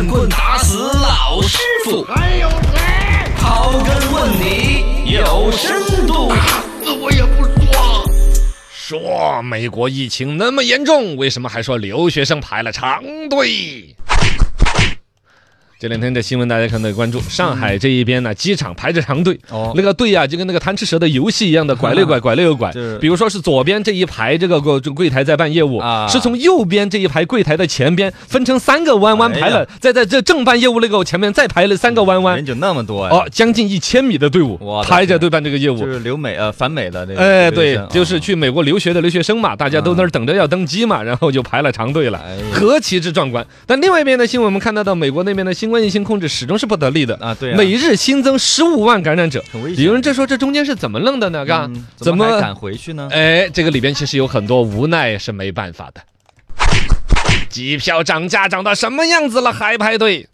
乱棍打死老师傅，还有谁？刨根问底有深度。死我也不说。说美国疫情那么严重，为什么还说留学生排了长队？这两天的新闻大家可能关注，上海这一边呢，机场排着长队，哦那个队啊，就跟那个贪吃蛇的游戏一样的，拐了又拐，拐了又拐是。比如说是左边这一排这个柜柜台在办业务啊，是从右边这一排柜台的前边分成三个弯弯排了，再在这正办业务那个前面再排了三个弯弯人，就那么多呀？哦，将近一千米的队伍排着队办这个业务就。是留美呃反美的那个。哎，对就是哦去美国留学的留学生嘛，大家都那儿等着要登机嘛，然后就排了长队了何其之壮观！但另外一边的新闻，我们看到到美国那边的新冠疫情控制始终是不得力的啊对啊每日新增十五万感染者很危，险有人这说这中间是怎么弄的呢？嘎嗯，怎么敢回去呢？哎，这个里边其实有很多无奈是没办法的。机票涨价涨到什么样子了还排队？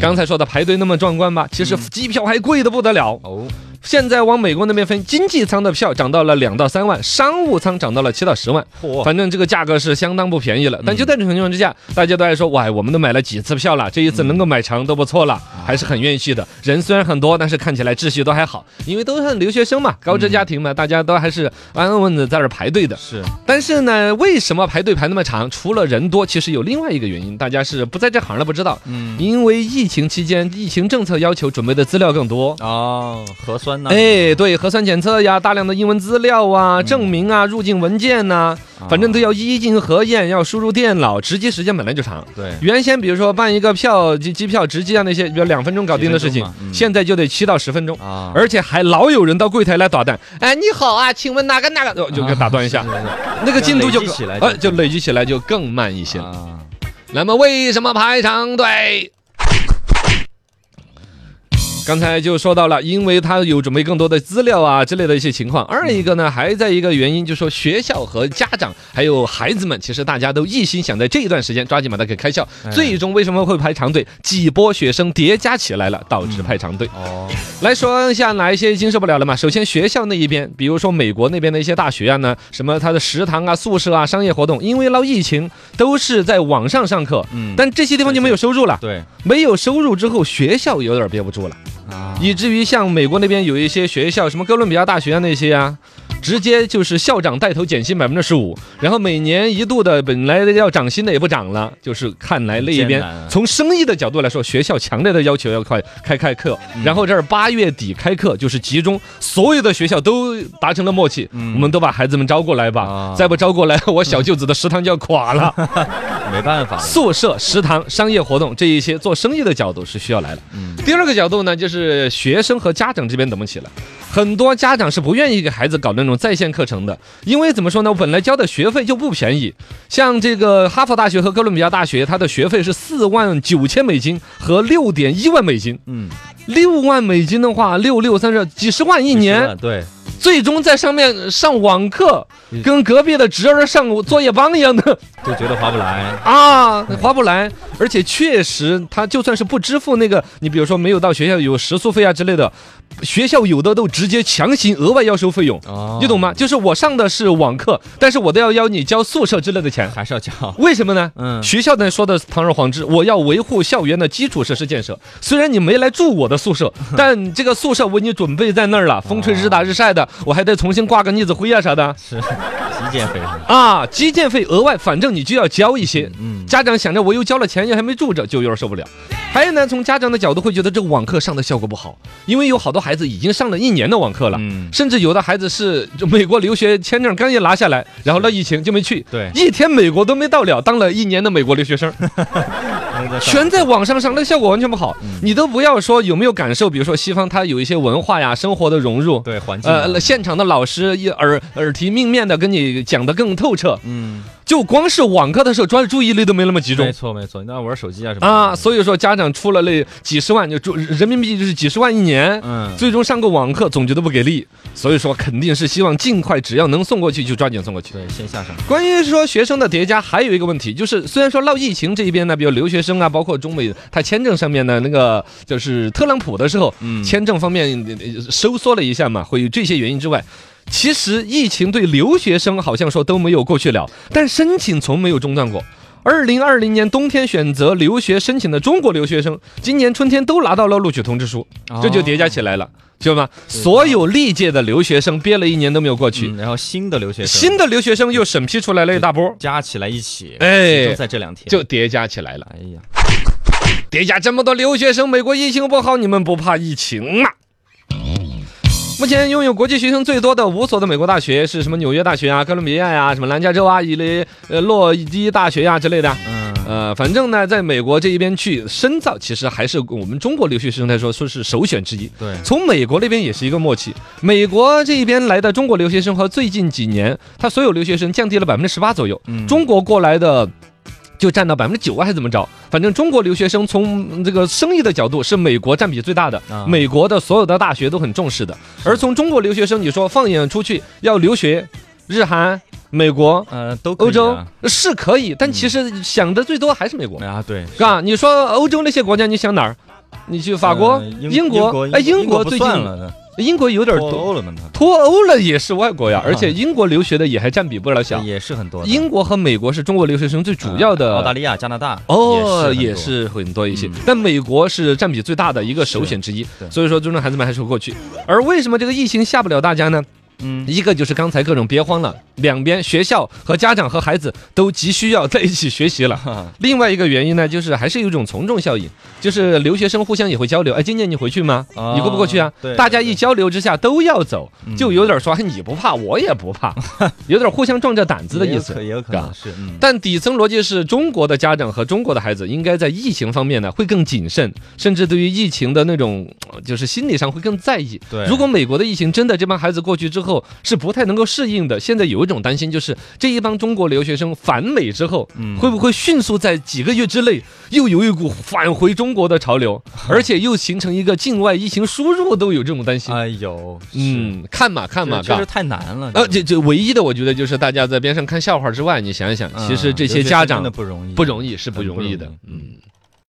刚才说的排队那么壮观吧，其实机票还贵的不得了。哦，现在往美国那边分，经济舱的票涨到了两到三万，商务舱涨到了七到十万，嚯反正这个价格是相当不便宜了。但就在这种情况之下，大家都在说，哇，我们都买了几次票了，这一次能够买成都不错了，还是很愿意去的。人虽然很多，但是看起来秩序都还好，因为都是留学生嘛，高知家庭嘛，大家都还是安安稳稳的在这排队的。是但是呢，为什么排队排那么长？除了人多，其实有另外一个原因，大家是不在这行的不知道。嗯因为疫情期间，疫情政策要求准备的资料更多。哦，核酸呢？哎，对，核酸检测呀，大量的英文资料啊、证明啊、入境文件呐、反正都要一一进行核验，要输入电脑，值机时间本来就长。对，原先比如说办一个票机机票值机啊那些，比如两分钟搞定的事情现在就得七到十分钟。啊，而且还老有人到柜台来打蛋，哎，你好啊，请问哪个哪个，哦就给打断一下是，是是那个进度就累积起来就呃就累积起来就更慢一些。啊，那么为什么排长队？刚才就说到了，因为他有准备更多的资料啊之类的一些情况。二一个呢，还在一个原因，就是说学校和家长还有孩子们，其实大家都一心想在这一段时间抓紧把它给开校。哎最终为什么会排长队？几波学生叠加起来了，导致排长队。哦，来说一下哪一些经受不了了嘛？首先学校那一边，比如说美国那边的一些大学啊呢，什么它的食堂啊、宿舍啊、商业活动，因为闹疫情都是在网上上课，嗯但这些地方就没有收入了。对没有收入之后，学校有点憋不住了，啊，以至于像美国那边有一些学校，什么哥伦比亚大学啊那些啊。直接就是校长带头减薪百分之十五，然后每年一度的本来要涨薪的也不涨了，就是看来那一边从生意的角度来说，学校强烈的要求要快开开课，嗯然后这儿八月底开课，就是集中所有的学校都达成了默契，嗯我们都把孩子们招过来吧，啊再不招过来，我小舅子的食堂就要垮了。没办法，宿舍、食堂、商业活动这一些做生意的角度是需要来的。嗯第二个角度呢，就是学生和家长这边怎么起来？很多家长是不愿意给孩子搞那种在线课程的，因为怎么说呢，我本来交的学费就不便宜。像这个哈佛大学和哥伦比亚大学，它的学费是四万九千美金和六点一万美金。嗯，六万美金的话，六六三十几十万一年，对，最终在上面上网课嗯，跟隔壁的侄儿上作业帮一样的。就觉得划不来，啊，划不来，而且确实，他就算是不支付那个，你比如说没有到学校有食宿费啊之类的，学校有的都直接强行额外要收费用，哦。你懂吗？就是我上的是网课，但是我都要要你交宿舍之类的钱，还是要交，为什么呢？嗯。学校呢说的堂而皇之，我要维护校园的基础设施建设。虽然你没来住我的宿舍，但这个宿舍我给你准备在那儿了，风吹日打日晒的，我还得重新挂个腻子灰啊啥的。是。基啊，基建费额外，反正你就要交一些。嗯，家长想着我又交了钱，又还没住着，就有点受不了。还有呢，从家长的角度会觉得这个网课上的效果不好，因为有好多孩子已经上了一年的网课了，嗯。甚至有的孩子是就美国留学签证刚一拿下来，然后那疫情就没去，对。一天美国都没到了，当了一年的美国留学生，全在网上上，那效果完全不好。嗯你都不要说有没有感受，比如说西方它有一些文化呀、生活的融入。对环境啊，呃，现场的老师一耳耳提面命的跟你讲的更透彻，嗯，就光是网课的时候专注意力都没那么集中没。错没错，你要玩手机啊什么啊，所以说家长出了那几十万，就注人民币就是几十万一年，嗯，最终上个网课总觉得不给力，所以说肯定是希望尽快，只要能送过去就抓紧送过去。对线下上，关于说学生的叠加，还有一个问题，就是虽然说闹疫情这一边呢，比如留学生啊，包括中美，他签证上面呢，那个就是特朗普的时候，嗯签证方面呃收缩了一下嘛，会有这些原因之外。其实疫情对留学生好像说都没有过去了，但申请从没有中断过。二零二零年冬天选择留学申请的中国留学生，今年春天都拿到了录取通知书，这就叠加起来了，知道吗？所有历届的留学生憋了一年都没有过去，嗯然后新的留学生。新的留学生又审批出来了一大波，加起来一起，哎。就在这两天。就叠加起来了。哎呀，叠加这么多留学生，美国疫情不好，你们不怕疫情吗？目前拥有国际学生最多的五所的美国大学是什么？纽约大学啊、哥伦比亚呀、什么南加州啊、伊利呃洛基大学呀、之类的。嗯，呃，反正呢，在美国这一边去深造，其实还是我们中国留学生来说，说是首选之一。对，从美国那边也是一个默契，美国这一边来的中国留学生和最近几年他所有留学生降低了百分之十八左右，嗯中国过来的。就占到百分之九啊还是怎么着？反正中国留学生从这个生意的角度是美国占比最大的，啊美国的所有的大学都很重视的。而从中国留学生，你说放眼出去要留学，日韩、美国、呃都欧洲啊是可以，但其实想的最多还是美国。啊，对，是吧，你说欧洲那些国家，你想哪儿？你去法国、呃英英国，哎，英国最近算了呢，英国有点脱多，欧了嘛，脱欧了也是外国呀，而且英国留学的也还占比不老小。也是很多。英国和美国是中国留学生最主要的。澳大利亚、加拿大哦，也也是很多一些嗯，但美国是占比最大的一个首选之一，所以说中国孩子们还是会过去。而为什么这个疫情吓不了大家呢？嗯一个就是刚才各种憋慌了，两边学校和家长和孩子都急需要在一起学习了。另外一个原因呢，就是还是有一种从众效应，就是留学生互相也会交流。哎，今年你回去吗？哦你过不过去啊？对大家一交流之下都要走，嗯就有点说哎你不怕，我也不怕，有点互相壮着胆子的意思也有可。也有可能是，嗯，但底层逻辑是中国的家长和中国的孩子应该在疫情方面呢会更谨慎，甚至对于疫情的那种呃就是心理上会更在意。对如果美国的疫情真的这帮孩子过去之后是不太能够适应的，现在有一种担心就是这一帮中国留学生返美之后，嗯会不会迅速在几个月之内又有一股返回中国的潮流，而且又形成一个境外疫情输入都有这种担心。哎呦，嗯，看嘛看嘛，确实太难了。呃，这这唯一的，我觉得就是大家在边上看笑话之外，你想一想，其实这些家长嗯真的不容易，不容易，是不容易的。嗯。